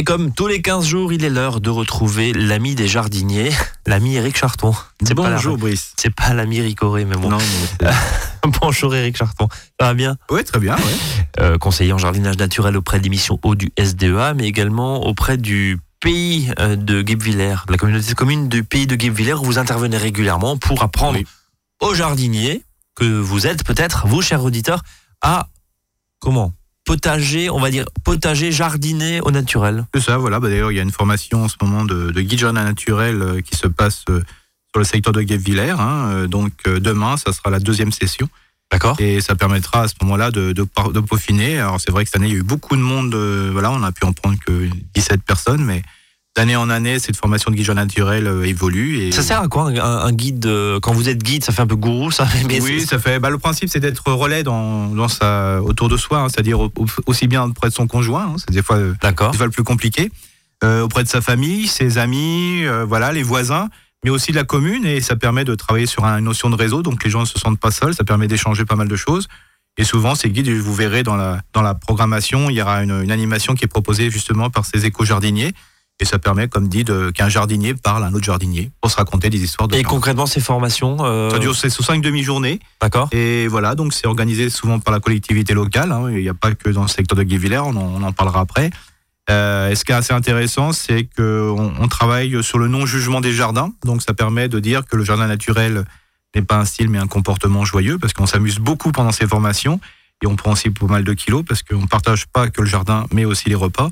Et comme tous les 15 jours, il est l'heure de retrouver l'ami des jardiniers, l'ami Eric Charton. C'est Bonjour Brice. C'est pas l'ami Ricoré, mais bon. Non, mais Bonjour Eric Charton. Ça va bien? Oui, très bien. Ouais. Euh, conseiller en jardinage naturel auprès de l'émission Eau du SDEA, mais également auprès du pays euh, de Guebwiller, la communauté de communes du pays de Guebwiller, où vous intervenez régulièrement pour apprendre Oui. aux jardiniers que vous êtes peut-être, vous, chers auditeurs, à comment? Potager, on va dire potager, jardiner au naturel. C'est ça, voilà. Bah, D'ailleurs, il y a une formation en ce moment de, de guide jardin naturel euh, qui se passe euh, sur le secteur de Guebwiller. Hein. Euh, Donc, demain, ça sera la deuxième session. D'accord Et ça permettra à ce moment-là de, de, par- de peaufiner. Alors, c'est vrai que cette année, il y a eu beaucoup de monde. euh, voilà, on a pu en prendre que 17 personnes, mais d'année en année, cette formation de guide naturel euh, évolue. Et Ça sert à quoi un, un guide euh, Quand vous êtes guide, ça fait un peu gourou, ça mais oui, ça fait. Bah, le principe, c'est d'être relais dans, dans sa, autour de soi, hein, c'est-à-dire au- aussi bien auprès de son conjoint, hein, c'est des fois, euh, D'accord. des fois le plus compliqué, euh, auprès de sa famille, ses amis, voilà, les voisins, mais aussi de la commune, et ça permet de travailler sur une notion de réseau, donc les gens ne se sentent pas seuls, ça permet d'échanger pas mal de choses. Et souvent, ces guides, vous verrez dans la, dans la programmation, il y aura une, une animation qui est proposée justement par ces éco-jardiniers. Et ça permet, comme dit, qu'un jardinier parle à un autre jardinier pour se raconter des histoires de Et concrètement, ces formations, euh, Ça dure c'est sous cinq demi-journées. d'accord Et voilà, donc c'est organisé souvent par la collectivité locale. hein. Il n'y a pas que dans le secteur de Guévillers, on, en- on en parlera après. Euh, et ce qui est assez intéressant, c'est qu'on on travaille sur le non-jugement des jardins. Donc ça permet de dire que le jardin naturel n'est pas un style, mais un comportement joyeux, parce qu'on s'amuse beaucoup pendant ces formations. Et on prend aussi pas mal de kilos, parce qu'on ne partage pas que le jardin, mais aussi les repas.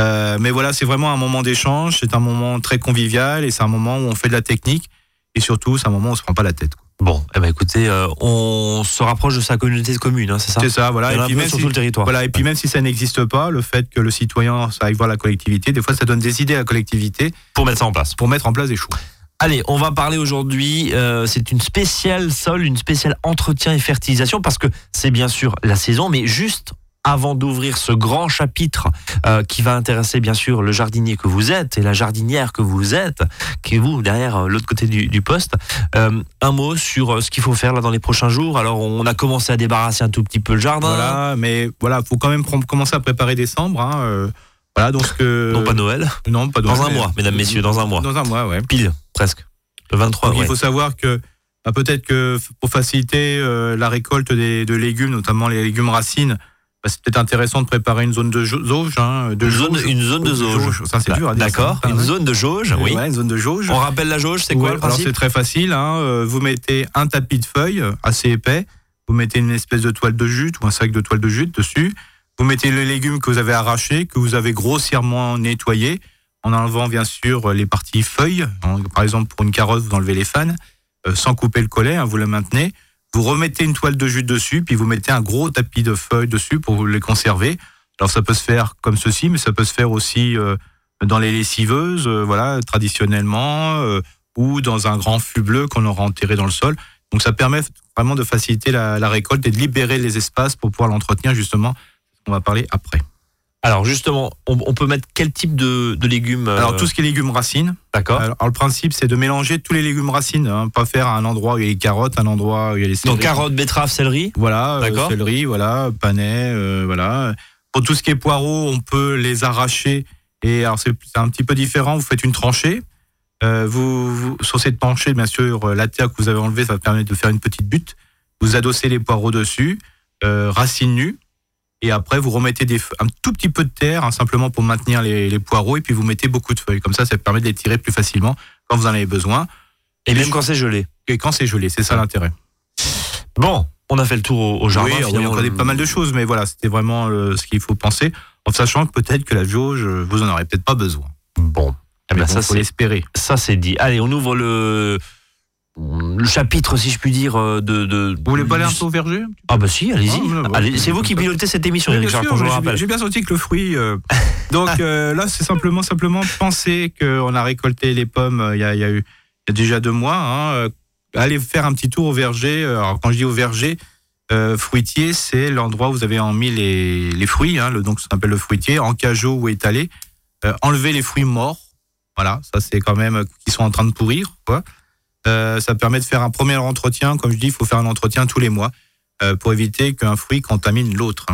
Euh, mais voilà, c'est vraiment un moment d'échange, c'est un moment très convivial, et c'est un moment où on fait de la technique. Et surtout, c'est un moment où on se prend pas la tête. quoi. Bon, eh ben écoutez, euh, on se rapproche de sa communauté de communes, hein, c'est ça C'est ça, voilà. Et puis, même sur si- tout le territoire. Voilà, et puis même si ça n'existe pas, le fait que le citoyen ça aille voir la collectivité, des fois ça donne des idées à la collectivité Pour mettre ça en place. pour mettre en place des choix. Allez, on va parler aujourd'hui, euh, c'est une spéciale sol, une spéciale entretien et fertilisation, parce que c'est bien sûr la saison, mais juste avant d'ouvrir ce grand chapitre euh, qui va intéresser bien sûr le jardinier que vous êtes et la jardinière que vous êtes, qui est vous derrière euh, l'autre côté du, du poste, euh, un mot sur ce qu'il faut faire là dans les prochains jours. Alors on a commencé à débarrasser un tout petit peu le jardin, Voilà, mais voilà, faut quand même commencer à préparer décembre. Hein, voilà, donc non pas Noël, non, pas dans Noël, un mais- mois, mesdames, messieurs, dans un mois, Dans un mois, ouais. pile, presque, le 23. Donc, ouais. Il faut savoir que bah, peut-être que pour faciliter la récolte des, de légumes, notamment les légumes racines, bah, c'est peut-être intéressant de préparer une zone de jau- jauge. Hein, de Une zone, jauge. une zone de jauge. Ça, c'est dur. D'accord, une zone de jauge, oui. Ouais, une zone de jauge. On rappelle la jauge, c'est quoi Ouais, le alors principe c'est très facile. Hein. euh, Vous mettez un tapis de feuilles euh, assez épais. Vous mettez une espèce de toile de jute ou un sac de toile de jute dessus. Vous mettez les légumes que vous avez arrachés, que vous avez grossièrement nettoyés, en enlevant bien sûr les parties feuilles. Hein, Par exemple, pour une carotte, vous enlevez les fans, euh, sans couper le collet, hein, vous le maintenez. Vous remettez une toile de jute dessus, puis vous mettez un gros tapis de feuilles dessus pour les conserver. Alors ça peut se faire comme ceci, mais ça peut se faire aussi euh, dans les lessiveuses, euh, voilà, traditionnellement. euh, ou dans un grand fût bleu qu'on aura enterré dans le sol. Donc ça permet vraiment de faciliter la, la récolte et de libérer les espaces pour pouvoir l'entretenir justement. On va parler après. Alors justement, on, on peut mettre quel type de, de légumes euh, Alors tout ce qui est légumes racines. D'accord. Alors, alors, le principe c'est de mélanger tous les légumes racines, hein, pas faire à un endroit où il y a les carottes, un endroit où il y a les Donc céleris. carottes, betteraves, céleri. Voilà, euh, D'accord. céleri, voilà, panais, euh, voilà. Pour tout ce qui est poireaux, on peut les arracher. Et alors c'est un petit peu différent. Vous faites une tranchée. Euh, vous, vous- sur cette tranchée, bien sûr, euh, la terre que vous avez enlevée, ça va permettre de faire une petite butte. Vous adossez les poireaux dessus, euh, racines nues. Et après, vous remettez des, un tout petit peu de terre, hein, simplement pour maintenir les, les poireaux. Et puis vous mettez beaucoup de feuilles. Comme ça, ça permet de les tirer plus facilement quand vous en avez besoin. Et même quand c'est gelé. Et quand c'est gelé, c'est ça l'intérêt. Bon, on a fait le tour au, au jardin. oui, finalement. on connaît pas mal de choses, mais voilà, c'était vraiment euh, ce qu'il faut penser, en sachant que peut-être que la jauge, euh, vous en aurez peut-être pas besoin. Bon, eh ben, Mais ça bon, faut l'espérer. ça c'est dit. Allez, on ouvre le le chapitre, si je puis dire, euh, de. de Vous voulez pas aller un peu au verger Ah bah si, allez-y. Ah, Allez, c'est vous qui pilotez cette émission, Eric j'ai- bien senti que le fruit. euh, Donc euh, là, c'est simplement, simplement penser qu'on a récolté les pommes il y, a, y a y a déjà deux mois. Hein, allez faire un petit tour au verger. Alors quand je dis au verger, euh, fruitier, c'est l'endroit où vous avez mis les, les fruits, hein, le, donc ça s'appelle le fruitier, en cajot ou étalé. Enlever les fruits morts. Voilà, ça c'est quand même qui sont en train de pourrir. Quoi. Euh, ça permet de faire un premier entretien. Comme je dis, il faut faire un entretien tous les mois euh, pour éviter qu'un fruit contamine l'autre.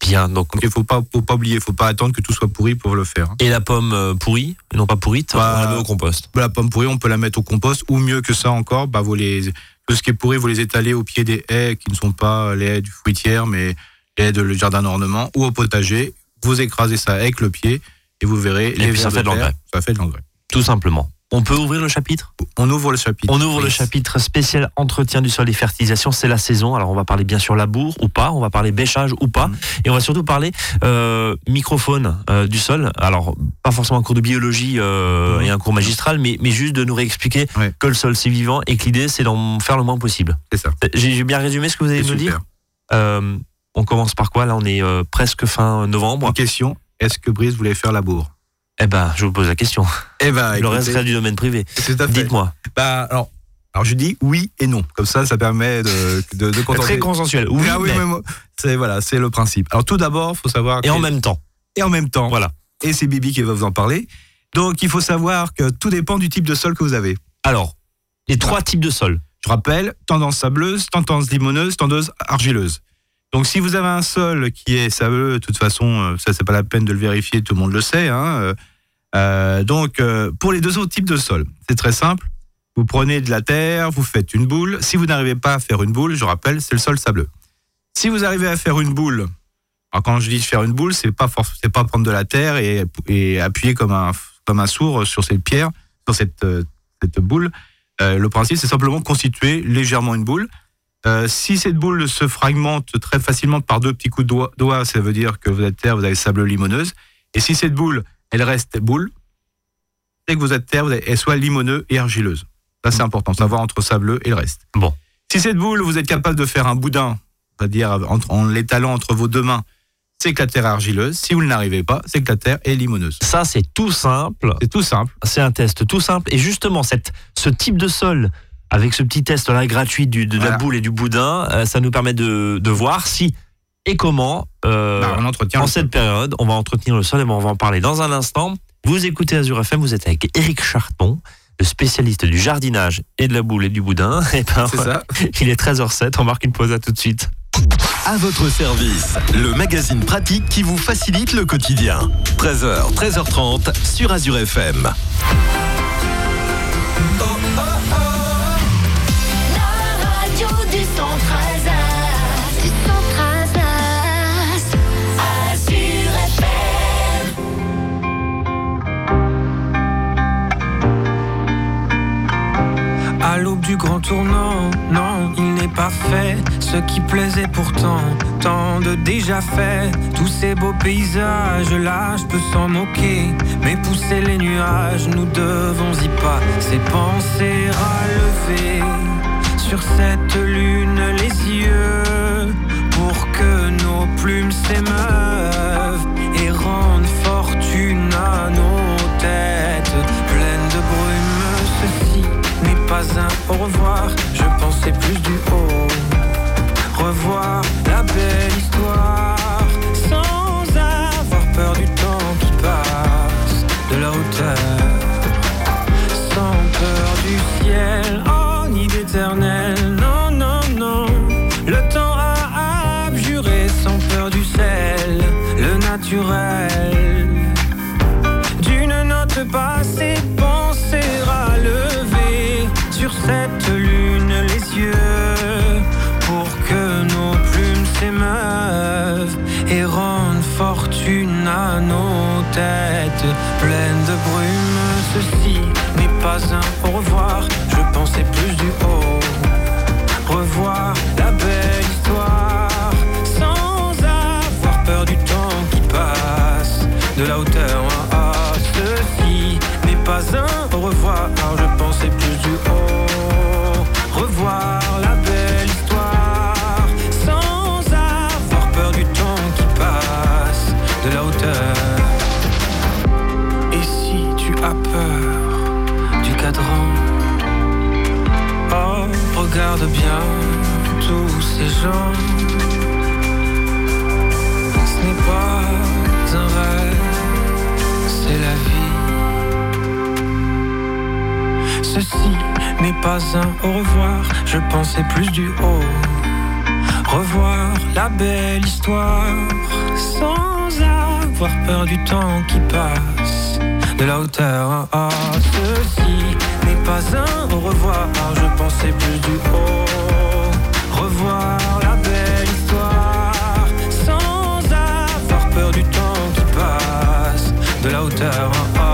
Bien, donc. Il faut pas, faut pas oublier, faut pas attendre que tout soit pourri pour le faire. Et la pomme euh, pourrie, et non pas pourrite, Bah, on la met au compost. La pomme pourrie, on peut la mettre au compost, ou mieux que ça encore, bah, vous les, tout ce qui est pourri, vous les étalez au pied des haies qui ne sont pas les haies du fruitière, mais les haies de le jardin d'ornement, ou au potager. Vous écrasez ça avec le pied, et vous verrez. les puis ça vers fait de terre, l'engrais. Ça fait de l'engrais. Tout simplement. On peut ouvrir le chapitre? On ouvre le chapitre. On ouvre le chapitre spécial entretien du sol et fertilisation. C'est la saison. Alors on va parler bien sûr labour ou pas. On va parler bêchage ou pas. Mhm. Et on va surtout parler euh, microfaune euh, du sol. Alors pas forcément un cours de biologie euh, Mhm. et un cours magistral, mais, mais juste de nous réexpliquer Ouais. que le sol c'est vivant et que l'idée c'est d'en faire le moins possible. C'est ça. J'ai bien résumé ce que vous allez nous dire. On commence par quoi? Là on est presque fin novembre. Une question est-ce que Brice voulait faire labour? Eh ben je vous pose la question. Eh ben, le reste reste du domaine privé. c'est tout à fait. Dites-moi. Bah, alors, alors, je dis oui et non. Comme ça, ça permet de, de, de contenter. Très consensuel. Oui, Ah oui, mais- c'est voilà, c'est le principe. Alors tout d'abord, faut savoir Et en même temps. et en même temps. Voilà. Et c'est Bibi qui va vous en parler. Donc il faut savoir que tout dépend du type de sol que vous avez. Alors, les trois types de sol. Je rappelle, tendance sableuse, tendance limoneuse, tendance argileuse. Donc si vous avez un sol qui est sableux, de toute façon, euh, ça c'est pas la peine de le vérifier, tout le monde le sait. hein, euh, euh, donc pour les deux autres types de sol, c'est très simple. Vous prenez de la terre, vous faites une boule. Si vous n'arrivez pas à faire une boule, je rappelle, c'est le sol sableux. Si vous arrivez à faire une boule, alors quand je dis faire une boule, c'est pas c'est pas prendre de la terre et, appuyer comme un sourd sur cette pierre, sur cette boule. Le principe, c'est simplement constituer légèrement une boule. Euh, si cette boule se fragmente très facilement par deux petits coups de doigt, doigt, ça veut dire que vous êtes terre, vous avez sable limoneuse. Et si cette boule, elle reste boule, c'est que vous êtes terre, vous avez, elle soit limoneux et argileuse. Ça, c'est important, savoir entre sableux et le reste. Bon. Si cette boule, vous êtes capable de faire un boudin, c'est-à-dire en l'étalant entre vos deux mains, c'est que la terre est argileuse. Si vous ne l'arrivez pas, c'est que la terre est limoneuse. Ça, c'est tout simple. C'est tout simple. C'est un test tout simple. Et justement, cette, ce type de sol, avec ce petit test-là gratuit du, de la boule et du boudin, euh, ça nous permet de, de voir si et comment, euh, Bah, on entretient en cette période, on va entretenir le sol et on va en parler dans un instant. Vous écoutez Azure FM, vous êtes avec Eric Charton, le spécialiste du jardinage et de la boule et du boudin. Et ben, C'est ça. il est 13h07, on marque une pause à tout de suite. À votre service, le magazine pratique qui vous facilite le quotidien. 13h, 13h30 sur Azure FM. Ce qui plaisait pourtant, tant de déjà fait. Tous ces beaux paysages là, je peux s'en moquer, mais pousser les nuages, nous devons y pas. Ces pensées relever sur cette lune les yeux pour que nos plumes s'émeuvent et rendent fortune à nos têtes pleines de brume. Ceci n'est pas un au revoir, je pensais plus du haut. Revoir la belle nos têtes pleines de brume. Ceci n'est pas un au revoir, je pensais plus du Ce n'est pas un rêve, c'est la vie. Ceci n'est pas un au revoir, je pensais plus du haut. revoir la belle histoire sans avoir peur du temps qui passe. De la hauteur, ah, ceci n'est pas un au revoir, je pensais plus du haut. Revoir De la hauteur, ah, ceci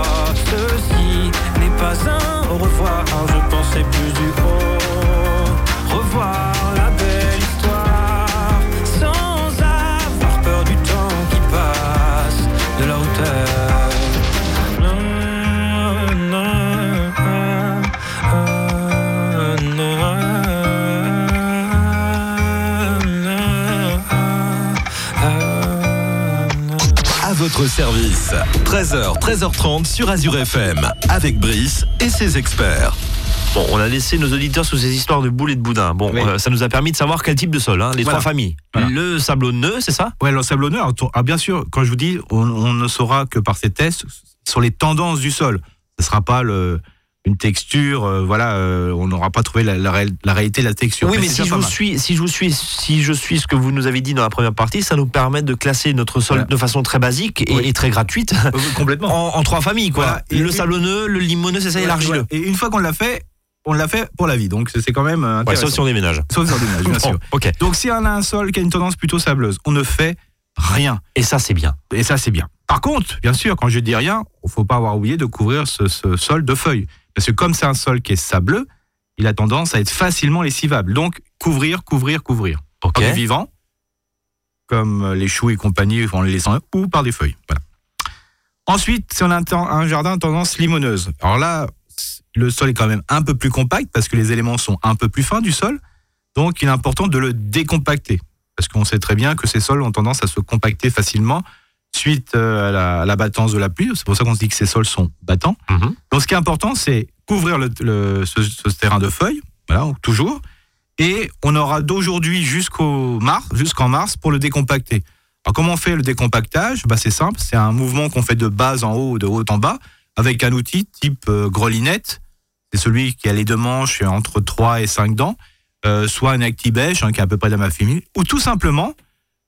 13h, 13h30 sur Azure FM. Avec Brice et ses experts. Bon, on a laissé nos auditeurs sous ces histoires de boules et de boudin. Bon, Oui. euh, ça nous a permis de savoir quel type de sol, hein, les Voilà. trois familles. Voilà. Le sablonneux, c'est ça? Ouais, le sablonneux, ah, bien sûr, quand je vous dis, on, on ne saura que par ces tests sur les tendances du sol. Ce ne sera pas le, une texture, euh, voilà, euh, on n'aura pas trouvé la, la réel- la réalité de la texture. Oui, mais si je, vous suis, si je vous suis, si je suis ce que vous nous avez dit dans la première partie, ça nous permet de classer notre sol Voilà. de façon très basique et, Oui. et très gratuite Euh, complètement. en, en trois familles, quoi. Voilà. Et- le sablonneux, le limoneux, c'est ça, et l'argileux. Et une fois qu'on l'a fait, on l'a fait pour la vie. Donc c'est quand même euh, Ouais, intéressant. sauf si on déménage. Sauf sur des nages, bien sûr. ok. Donc si on a un sol qui a une tendance plutôt sableuse, on ne fait rien. Et ça, c'est bien. Et ça, c'est bien. Par contre, bien sûr, quand je dis rien, il faut pas avoir oublié de couvrir ce, ce sol de feuilles. Parce que comme c'est un sol qui est sableux, il a tendance à être facilement lessivable. Donc, couvrir, couvrir, couvrir. Ok. Par du vivant, comme les choux et compagnie, en les laissant, ou par des feuilles. Voilà. Ensuite, si on a un, un jardin à tendance limoneuse, alors là, le sol est quand même un peu plus compact parce que les éléments sont un peu plus fins du sol. Donc, il est important de le décompacter. Parce qu'on sait très bien que ces sols ont tendance à se compacter facilement suite euh, à la, à la battance de la pluie. C'est pour ça qu'on se dit que ces sols sont battants. Mhm. Donc, ce qui est important, c'est couvrir le, le- ce, ce terrain de feuilles, voilà, toujours. Et on aura d'aujourd'hui jusqu'au mars, jusqu'en mars pour le décompacter. Alors, comment on fait le décompactage? Bah, C'est simple, c'est un mouvement qu'on fait de bas en haut, de haut en bas, avec un outil type euh, grelinette. C'est celui qui a les deux manches et entre 3 et 5 dents, euh, soit un actibèche, hein, qui est à peu près de ma famille, ou tout simplement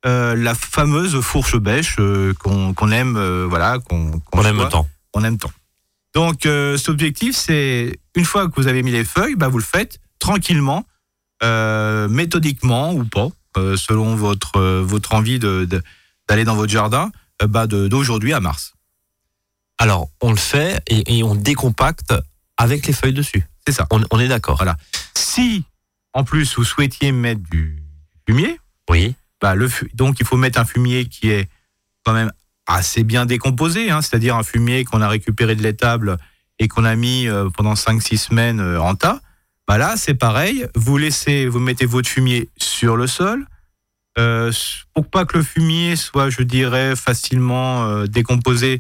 euh, la fameuse fourche bêche euh, qu'on aime, euh, voilà, qu'on qu'on On aime temps. on aime tant. Donc, cet objectif, c'est une fois que vous avez mis les feuilles, bah, vous le faites tranquillement, méthodiquement ou pas, selon votre, votre envie de- de- d'aller dans votre jardin, bah, de- d'aujourd'hui à mars. Alors, on le fait et, et on décompacte avec les feuilles dessus. C'est ça. On, on est d'accord. Voilà. Si, en plus, vous souhaitiez mettre du fumier, Oui. Bah, donc il faut mettre un fumier qui est quand même assez bien décomposé, hein, c'est-à-dire un fumier qu'on a récupéré de l'étable et qu'on a mis euh, pendant 5-6 semaines euh, en tas. Bah là, c'est pareil, vous laissez, vous mettez votre fumier sur le sol. Euh, pour pas que le fumier soit, je dirais, facilement euh, décomposé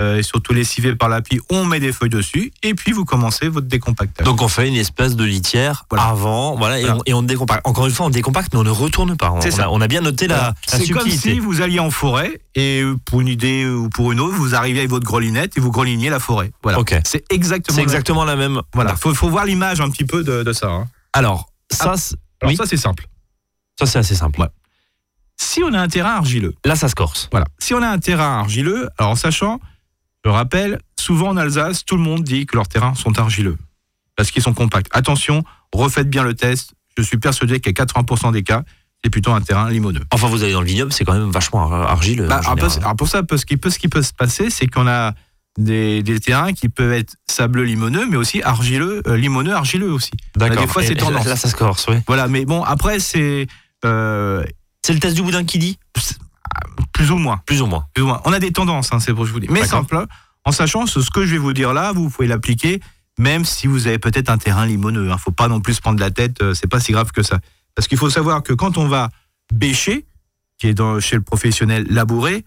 et surtout lessivé par la pluie, on met des feuilles dessus et puis vous commencez votre décompactage. Donc on fait une espèce de litière Voilà. avant, voilà, et, on, et on décompacte. Encore une fois, on décompacte, mais on ne retourne pas. On, ça. a, on a bien noté la, Voilà. la C'est comme si vous alliez en forêt et euh, pour une idée ou pour une autre, vous arrivez avec votre grelinette et vous greliniez la forêt. Voilà. C'est exactement. C'est la- exactement la même. Voilà. Faut, faut voir l'image un petit peu de, de ça. hein. Alors, ça, Ah. Alors Oui. ça c'est simple. ça c'est assez simple. Ouais. Si on a un terrain argileux, Là, ça se corse. voilà. Si on a un terrain argileux, alors en sachant, je rappelle, souvent en Alsace, tout le monde dit que leurs terrains sont argileux parce qu'ils sont compacts. Attention, refaites bien le test. Je suis persuadé qu'à 80% des cas, c'est plutôt un terrain limoneux. Enfin, vous allez dans le vignoble, c'est quand même vachement ar- argileux. Bah, en alors, pour ça, parce qu'il peut, ce qui peut se passer, c'est qu'on a des, des terrains qui peuvent être sableux limoneux, mais aussi argileux, euh, limoneux argileux aussi. D'accord. des fois, c'est tendance. Là, ça se corse, oui. Voilà, mais bon, après, c'est euh, C'est le test du boudin qui dit? Plus ou moins. Plus ou moins. plus ou moins. On a des tendances, hein, c'est pour que je vous dis. Mais simple, en sachant ce, que je vais vous dire là, vous pouvez l'appliquer, même si vous avez peut-être un terrain limoneux. Il ne faut pas non plus se prendre la tête, euh, c'est pas si grave que ça. Parce qu'il faut savoir que quand on va bêcher, qui est dans, chez le professionnel labourer,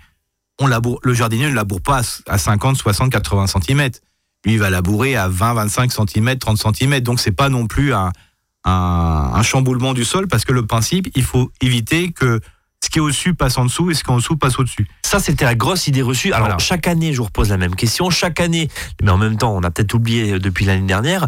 on laboure, le jardinier ne laboure pas à 50, 60, 80 cm. Lui, il va labourer à 20, 25 cm, 30 cm. Donc, c'est pas non plus un, un, un chamboulement du sol, parce que le principe, il faut éviter que ce qui est au-dessus passe en dessous et ce qui est en dessous passe au-dessus. Ça, c'était la grosse idée reçue. Alors, Voilà. chaque année, je vous repose la même question. Chaque année, mais en même temps, on a peut-être oublié depuis l'année dernière,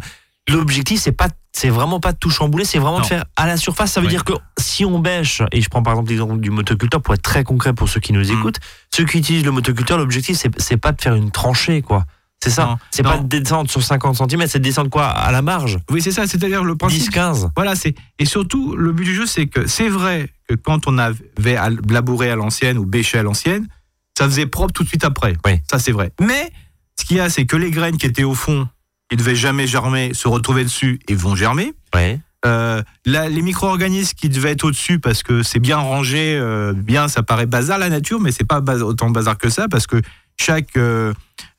l'objectif, c'est pas c'est vraiment pas de tout chambouler, c'est vraiment Non. de faire à la surface. Ça veut Oui. dire que si on bêche, et je prends par exemple l'exemple du motoculteur pour être très concret pour ceux qui nous Mm. écoutent, ceux qui utilisent le motoculteur, l'objectif c'est pas de faire une tranchée quoi. C'est ça. C'est pas de descendre sur 50 cm, c'est de descendre quoi à la marge, Oui, c'est ça, c'est-à-dire le principe. 10-15. Voilà, c'est et surtout le but du jeu, c'est que c'est vrai que quand on avait labouré à l'ancienne ou bêché à l'ancienne, ça faisait propre tout de suite après. Oui. Ça c'est vrai. Mais ce qu'il y a, c'est que les graines qui étaient au fond, qui devaient jamais germer, se retrouvaient dessus et vont germer. Ouais. Euh, les micro-organismes qui devaient être au-dessus parce que c'est bien rangé, euh, bien, ça paraît bazar la nature, mais c'est pas bas- autant bazar que ça parce que chaque euh,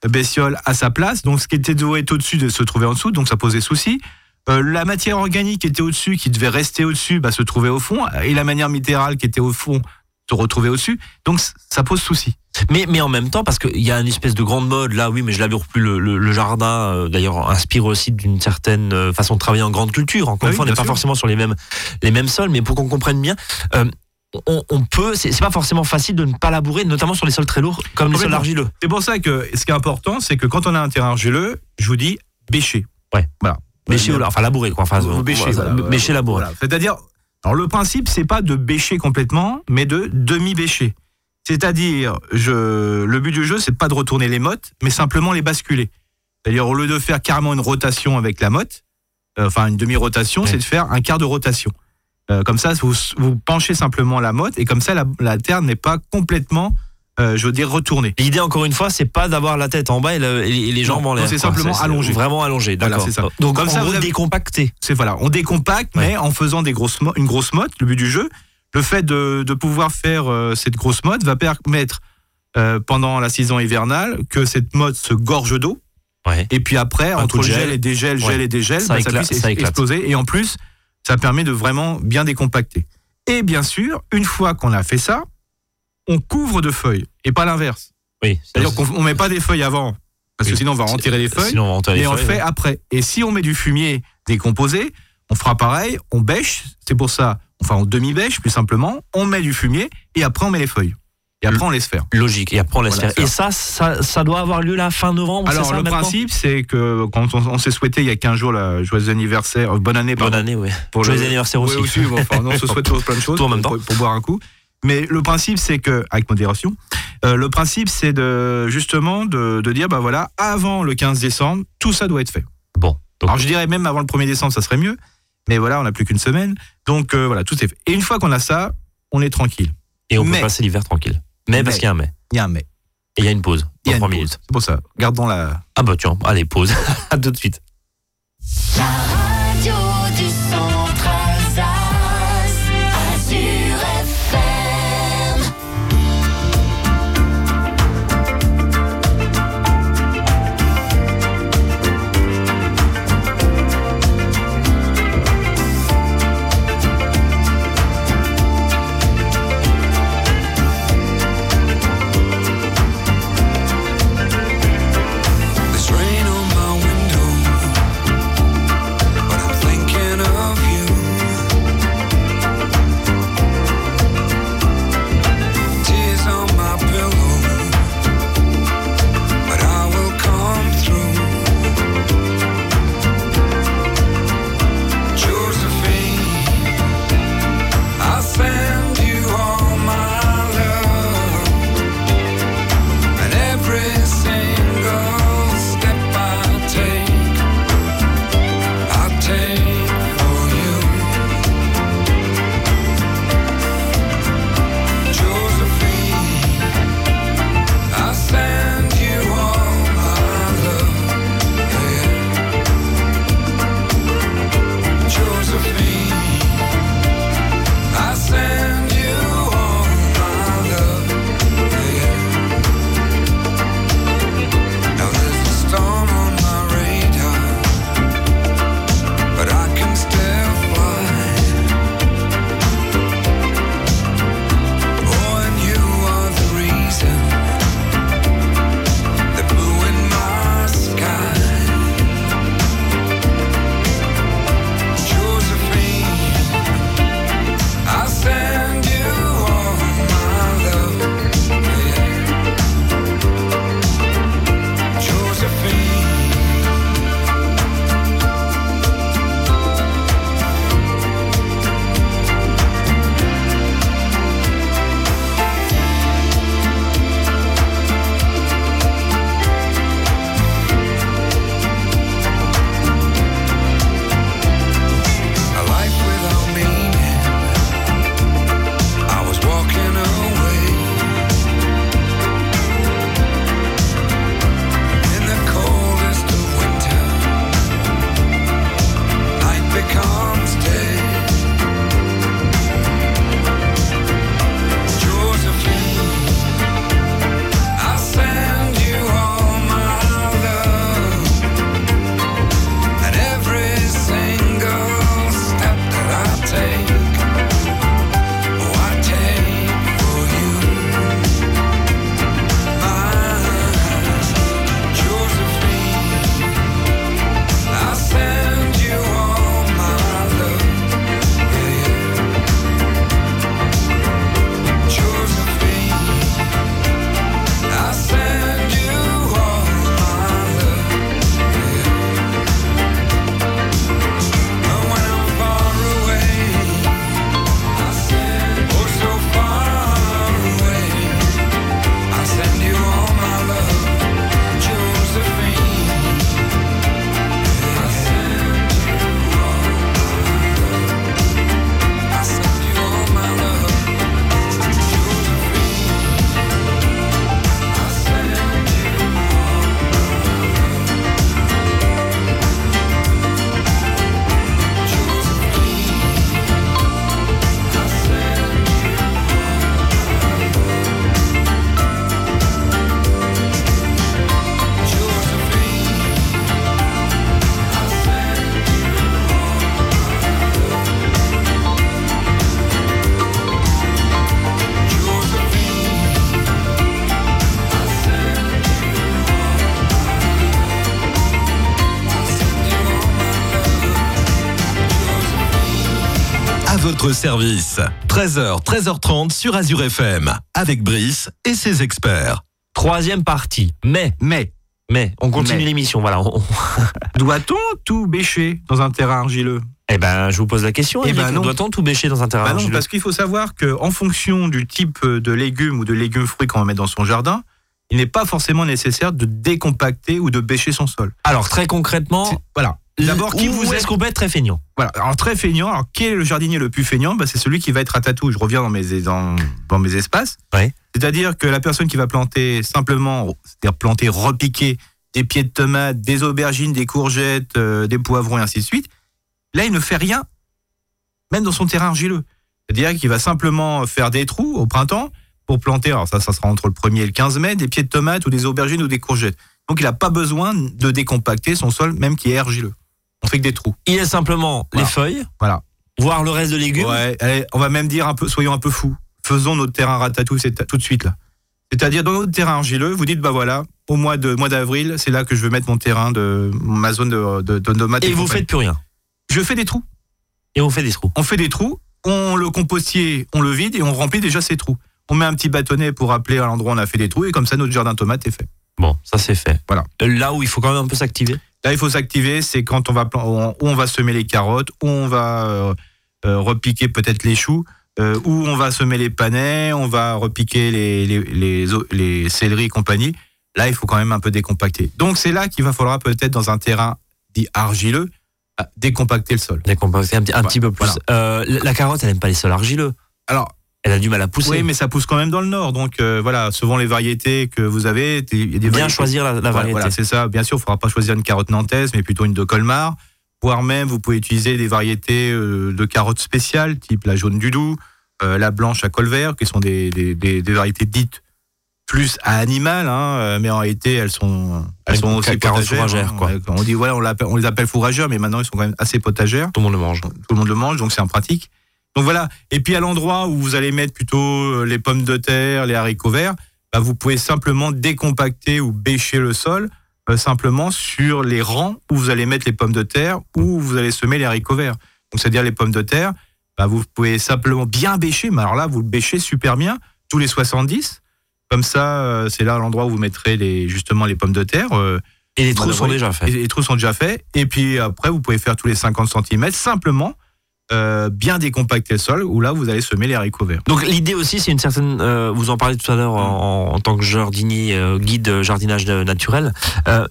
bestiole a sa place. Donc, ce qui était être au-dessus de se trouver en dessous, donc ça posait souci. Euh, la matière organique qui était au-dessus, qui devait rester au-dessus, bah, se trouvait au fond, et la manière minérale qui était au fond se retrouvait au-dessus. Donc, ça pose souci. Mais, mais en même temps, parce qu'il y a une espèce de grande mode, là, oui, mais je laboure plus le, le- le jardin, euh, d'ailleurs, inspire aussi d'une certaine euh, façon de travailler en grande culture. Encore Ah une oui, fois, on n'est pas forcément sur les mêmes, les mêmes sols, mais pour qu'on comprenne bien, euh, on, on peut, c'est pas forcément facile de ne pas labourer, notamment sur les sols très lourds, comme les sols argileux. C'est pour ça que ce qui est important, c'est que quand on a un terrain argileux, je vous dis bêcher. Ouais. Voilà. Bêcher, ou- enfin labourer, quoi. Enfin, Vous voilà, bêcher, labourer. Voilà. C'est-à-dire, alors le principe, c'est pas de bêcher complètement, mais de demi-bêcher. C'est-à-dire, je, le but du jeu, c'est pas de retourner les mottes, mais simplement les basculer. C'est-à-dire, au lieu de faire carrément une rotation avec la motte, euh, enfin une demi-rotation, Ouais. c'est de faire un quart de rotation. Euh, comme ça, vous, vous penchez simplement la motte, et comme ça, la, la terre n'est pas complètement, euh, je veux dire, retournée. L'idée, encore une fois, c'est pas d'avoir la tête en bas et, le- et les jambes Non, en l'air. c'est simplement allongé. Vraiment allongé, Voilà, d'accord. c'est ça. Donc, Comme en ça, gros, vous avez- décompacté. c'est voilà, on décompacte, Ouais. mais en faisant des grosses une grosse motte, le but du jeu, le fait de, de pouvoir faire euh, cette grosse motte va permettre pendant la saison hivernale que cette motte se gorge d'eau, Ouais. et puis après, Un entre gel. gel. et dégel, gel Ouais. et dégel, Ça bah, puisse ça éclate. exploser, et en plus, ça permet de vraiment bien décompacter. Et bien sûr, une fois qu'on a fait ça, on couvre de feuilles, et pas l'inverse. Oui. C'est-à-dire qu'on on met pas des feuilles avant, parce que sinon on va en tirer les feuilles. Sinon, on va on le fait ouais. après. Et si on met du fumier décomposé, on fera pareil, on bêche, c'est pour ça, enfin on demi-bêche plus simplement, on met du fumier et après on met les feuilles. Et après on laisse faire. Logique. Et après, on laisse Voilà, faire. Et ça, ça, ça doit avoir lieu là fin novembre. Alors ça, le principe c'est que quand on, on s'est souhaité il y a 15 jours la joyeux anniversaire, euh, bonne année Bonne pardon, année, oui. pour Joyeux le- anniversaire aussi. bon, enfin, non, on se souhaite plein de choses Tout en même pour, temps. pour- pour boire un coup. Mais le principe c'est que, avec modération, euh, le principe c'est de justement de, de dire bah voilà, avant le 15 décembre, tout ça doit être fait. Bon. Donc, Alors je dirais même avant le 1er décembre, ça serait mieux. Mais voilà, on n'a plus qu'une semaine. Donc euh, voilà, tout est fait. Et une fois qu'on a ça, on est tranquille. et on mais- peut passer l'hiver tranquille. Mais, parce qu'il y a un mais. Il y a un mais. Et il y a une pause. Il y a une 3 pause. minutes. C'est pour ça. Gardons la. Ah bah tiens, allez, pause. à tout de suite. Votre service. 13h, 13h30 sur Azure FM, avec Brice et ses experts. Troisième partie. Mais, Mais mais, on continue l'émission. Voilà. On- doit-on tout bêcher dans un terrain argileux? Eh ben, je vous pose la question. Eh ben non. Doit-on tout bêcher dans un terrain Bah non, argileux? parce qu'il faut savoir que en fonction du type de légumes ou de légumes fruits qu'on va mettre dans son jardin, il n'est pas forcément nécessaire de décompacter ou de bêcher son sol. Alors, très concrètement, Voilà. D'abord, qui vous est-ce qu'on peut être très feignant? Voilà. Alors très feignant. Alors quel est le jardinier le plus feignant? Bah, C'est celui qui va être à tatou. Je reviens dans mes dans, dans mes espaces. Ouais. C'est-à-dire que la personne qui va planter simplement, c'est-à-dire planter, repiquer des pieds de tomates, des aubergines, des courgettes, euh, des poivrons et ainsi de suite. Là, il ne fait rien, même dans son terrain argileux. C'est-à-dire qu'il va simplement faire des trous au printemps pour planter. Alors ça, ça sera entre le 1er et le 15 mai, des pieds de tomates ou des aubergines ou des courgettes. Donc il n'a pas besoin de décompacter son sol, même qui est argileux. On fait que des trous. Il y a simplement Voilà. les feuilles, Voilà. voir le reste de légumes. Ouais, allez, on va même dire un peu, soyons un peu fous. Faisons notre terrain ratatouille tout de suite là. C'est-à-dire dans notre terrain argileux, vous dites bah voilà, au mois de mois d'avril, c'est là que je veux mettre mon terrain de ma zone de de, de Et vous compagnie. faites plus rien. Je fais des trous. Et on fait des trous. On fait des trous, on le compostier, on le vide et on remplit déjà ces trous. On met un petit bâtonnet pour rappeler à l'endroit où on a fait des trous et comme ça notre jardin de tomates est fait. Bon, ça c'est fait. Voilà. Là où il faut quand même un peu s'activer. Là, il faut s'activer, c'est quand on va on- où on va semer les carottes, où on va euh, euh, repiquer peut-être les choux, euh, où on va semer les panais, on va repiquer les, les, les, o- les céleris et compagnie. Là, il faut quand même un peu décompacter. Donc, c'est là qu'il va falloir peut-être, dans un terrain dit argileux, ah, décompacter le sol. Décomposter un, petit- un Voilà. petit peu plus. Euh, la- la carotte, elle aime pas les sols argileux. Alors, Elle a du mal à pousser. oui, mais ça pousse quand même dans le nord. Donc, euh, voilà, selon les variétés que vous avez, il y a des Bien choisir la, la Voilà, variété. Voilà, c'est ça. Bien sûr, il ne faudra pas choisir une carotte nantaise, mais plutôt une de Colmar. Voire même, vous pouvez utiliser des variétés euh, de carottes spéciales, type la jaune du Doubs, euh, la blanche à col vert, qui sont des, des, des- des variétés dites plus à animal, hein, mais en réalité, elles sont, elles sont aussi potagères. hein. quoi. Ouais, On dit, voilà, on, les appelle fourragères, mais maintenant, ils sont quand même assez potagères Tout le monde le mange. tout le monde le mange, donc c'est un pratique. Donc voilà. Et puis à l'endroit où vous allez mettre plutôt euh, les pommes de terre, les haricots verts, bah, vous pouvez simplement décompacter ou bêcher le sol euh, simplement sur les rangs où vous allez mettre les pommes de terre ou vous allez semer les haricots verts. Donc c'est-à-dire les pommes de terre, bah, vous pouvez simplement bien bêcher, mais alors là vous le bêchez super bien tous les 70. Comme ça, euh, c'est là l'endroit où vous mettrez les, justement les pommes de terre. euh, Et les trous sont déjà faits. et les trous sont déjà faits. Et puis après, vous pouvez faire tous les 50 cm simplement euh, bien décompacter le sol où là, vous allez semer les haricots verts. Donc l'idée aussi, c'est une certaine. euh, vous en parlez tout à l'heure en, en tant que jardinier, euh, guide jardinage naturel.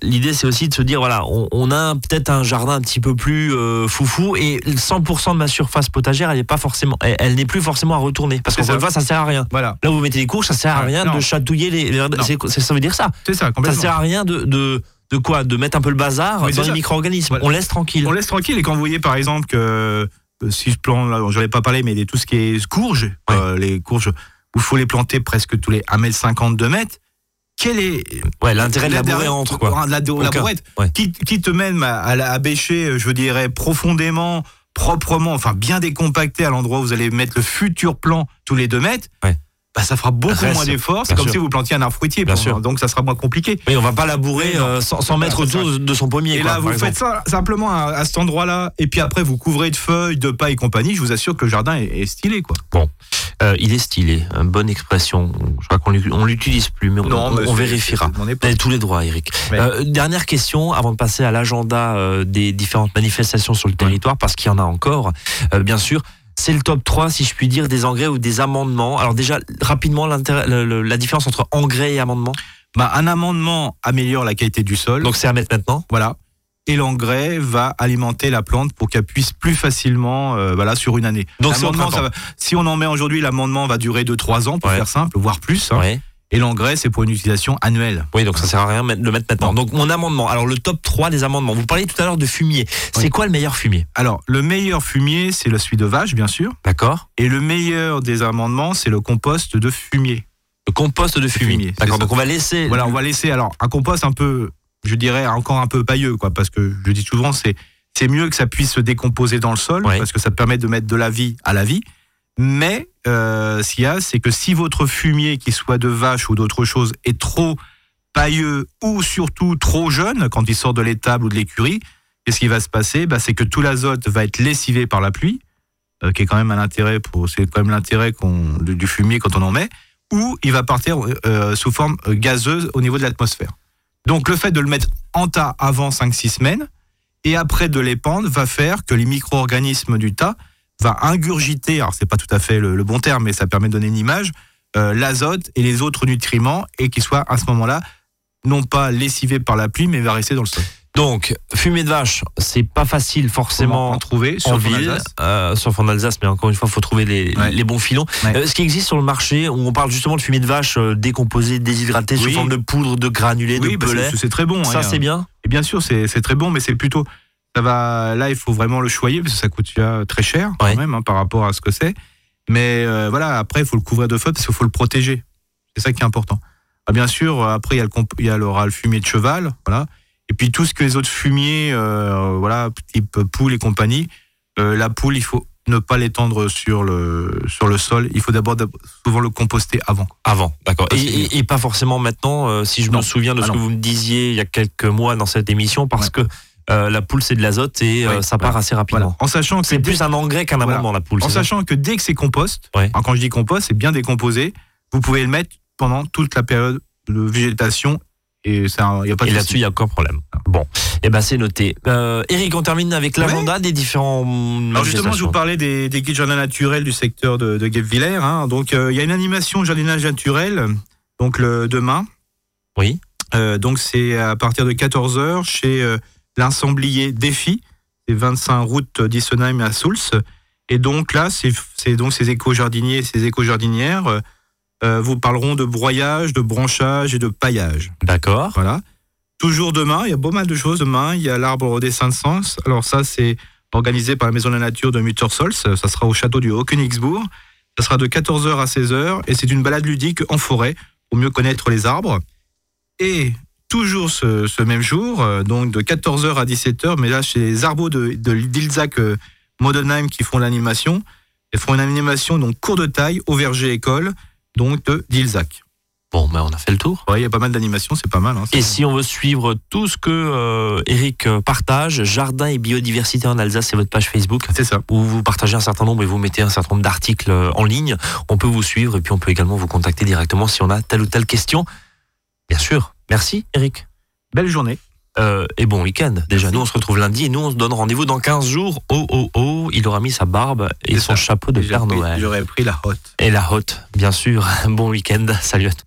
L'idée, c'est aussi de se dire voilà, on, on a peut-être un jardin un petit peu plus foufou et 100% de ma surface potagère, elle n'est pas forcément, elle, elle n'est plus forcément à retourner parce une fois, ça sert à rien. Voilà, Là, vous mettez les courges, ça sert à Ouais, rien non. de chatouiller les. les- ça veut dire ça. c'est ça, Ça sert à rien de, de, de quoi? De mettre un peu le bazar Oui, dans les micro-organismes. Voilà. On laisse tranquille. On laisse tranquille. Et quand vous voyez, par exemple, que si je plante, j'en ai pas parlé, mais tout ce qui est courges, Ouais. euh, les courges, où il faut les planter presque tous les 1m50, 2 mètres, quel est Ouais, l'intérêt de labourer derrière- entre quoi. la, la bourrette, Ouais. qui, qui te mène à, à, la- à bêcher, euh, je dirais, profondément, proprement, enfin bien décompacté à l'endroit où vous allez mettre le futur plan tous les 2 mètres, Ouais. Bah, ça fera beaucoup Reste, moins d'efforts. C'est comme sûr. si vous plantiez un arbre fruitier. Bien sûr. Donc ça sera moins compliqué. Oui, on va pas labourer non. euh, sans, sans mettre c'est autour de son pommier. Et quoi, là, vous exemple. faites ça simplement à, à cet endroit-là, et puis après, vous couvrez de feuilles, de paille et compagnie. Je vous assure que le jardin est, est stylé, quoi. Euh, il est stylé, une bonne expression. Je crois qu'on l'u- on l'utilise plus, mais on, on- mais on c'est- vérifiera. Vous avez tous les droits, Eric. Ouais. Euh, dernière question, avant de passer à l'agenda euh, des différentes manifestations sur le territoire, parce qu'il y en a encore, euh, bien sûr. C'est le top 3, si je puis dire, des engrais ou des amendements. Alors déjà, rapidement, le- la différence entre engrais et amendement. Bah, un amendement améliore la qualité du sol. Donc c'est à mettre maintenant. voilà. Et l'engrais va alimenter la plante pour qu'elle puisse plus facilement, euh, voilà, sur une année. Donc ça va- si on en met aujourd'hui, l'amendement va durer 2-3 ans pour Ouais. faire simple, voire plus. hein. Ouais. Et l'engrais, c'est pour une utilisation annuelle. Oui, donc ça sert à rien de le mettre maintenant. Donc mon amendement. Alors le top 3 des amendements. Vous parliez tout à l'heure de fumier. C'est Oui. quoi le meilleur fumier? Alors, le meilleur fumier, c'est le suie de vache, bien sûr. D'accord Et le meilleur des amendements, c'est le compost de fumier. Le compost de fumier. D'accord. Donc on va laisser. Voilà, on va laisser alors un compost un peu, je dirais encore un peu pailleux, quoi, parce que je dis souvent c'est mieux que ça puisse se décomposer dans le sol, parce que ça permet de mettre de la vie à la vie. Mais euh, ce qu'il y a, c'est que si votre fumier, qui soit de vache ou d'autre chose, est trop pailleux ou surtout trop jeune quand il sort de l'étable ou de l'écurie, qu'est-ce qui va se passer? Bah, C'est que tout l'azote va être lessivé par la pluie. euh, qui est quand même un intérêt pour, c'est quand même l'intérêt qu'on, du, du fumier quand on en met, ou il va partir euh, sous forme euh, gazeuse au niveau de l'atmosphère. Donc le fait de le mettre en tas avant 5-6 semaines et après de l'épandre va faire que les micro-organismes du tas va ingurgiter, alors c'est pas tout à fait le, le bon terme, mais ça permet de donner une image, euh, l'azote et les autres nutriments et qu'ils soient à ce moment-là non pas lessivés par la pluie, mais va rester dans le sol. Donc, fumier de vache, c'est pas facile forcément en trouver en sur ville, Alsace euh, sauf en Alsace, mais encore une fois, il faut trouver les, Ouais. les bons filons. Ouais. Euh, ce qui existe sur le marché, où on parle justement de fumier de vache euh, décomposé, déshydraté, sous forme de poudre, de granulés, Oui, de bah, pelets. c'est- très bon. Ça, hein. c'est bien. Et bien sûr, c'est très bon, mais c'est plutôt. Ça va, là, il faut vraiment le choyer parce que ça coûte déjà très cher quand Ouais. même hein, par rapport à ce que c'est. Mais euh, voilà, après, il faut le couvrir de feu parce qu'il faut le protéger. C'est ça qui est important. Ah, bien sûr, euh, après, il y a le, comp- il y a le, fumier de cheval, voilà. Et puis tout ce que les autres fumiers, euh, voilà, type poule et compagnie, euh, la poule, il faut ne pas l'étendre sur le, sur le sol. Il faut d'abord d'ab- souvent le composter avant. Avant, d'accord. Et, pas forcément maintenant, euh, si je me souviens de Ah ce que non. vous me disiez il y a quelques mois dans cette émission, parce que euh, la poule, c'est de l'azote et euh, Ouais, ça part assez rapidement. Voilà. En sachant que C'est plus un engrais qu'un Voilà. amendement, la poule. En sachant que dès que c'est compost, Ouais. quand je dis compost, c'est bien décomposé, vous pouvez le mettre pendant toute la période de végétation et ça, a pas de Et là-dessus, il n'y a aucun problème. Bon, et ben c'est noté. Euh, Eric, on termine avec l'agenda des différents. Alors justement, je vous parlais des, des guides jardin naturel du secteur de, de Guebwiller. hein. Donc, euh, il y a une animation jardinage naturel, donc le demain. Oui. Euh, donc, c'est à partir de 14h chez euh, l'insamblier Défi, c'est 25 route d'Issenheim à Souls. Et donc là, c'est c'est donc ces éco-jardiniers et ces éco-jardinières euh, euh, vous parleront de broyage, de branchage et de paillage. D'accord. Voilà. Toujours demain, il y a pas mal de choses demain. Il y a l'arbre des Saint-Sens. Alors ça, c'est organisé par la Maison de la Nature de Muttersols. Ça sera au château du Haut-Königsbourg. Ça sera de 14h à 16h et c'est une balade ludique en forêt pour mieux connaître les arbres. Et toujours ce, ce même jour, euh, donc de 14h à 17h, mais là chez les arbres de, de d'Ilzac euh, Modenheim qui font l'animation. Ils font une animation donc cours de taille au verger école donc de d'Ilzac. Bon, ben on a fait le tour. Ouais, il y a pas mal d'animations, c'est pas mal. hein. Et si on veut suivre tout ce que euh, Eric euh, partage, Jardin et biodiversité en Alsace, c'est votre page Facebook C'est ça. où vous partagez un certain nombre et vous mettez un certain nombre d'articles euh, en ligne. On peut vous suivre et puis on peut également vous contacter directement si on a telle ou telle question. Bien sûr. Merci Eric. Belle journée. Euh, et bon week-end. Déjà, Merci. nous on se retrouve lundi et nous on se donne rendez-vous dans 15 jours. Oh oh oh, il aura mis sa barbe et son ça. chapeau de Père Noël. J'aurais pris la hotte. Et la haute, bien sûr. Bon week-end. Salut à tous.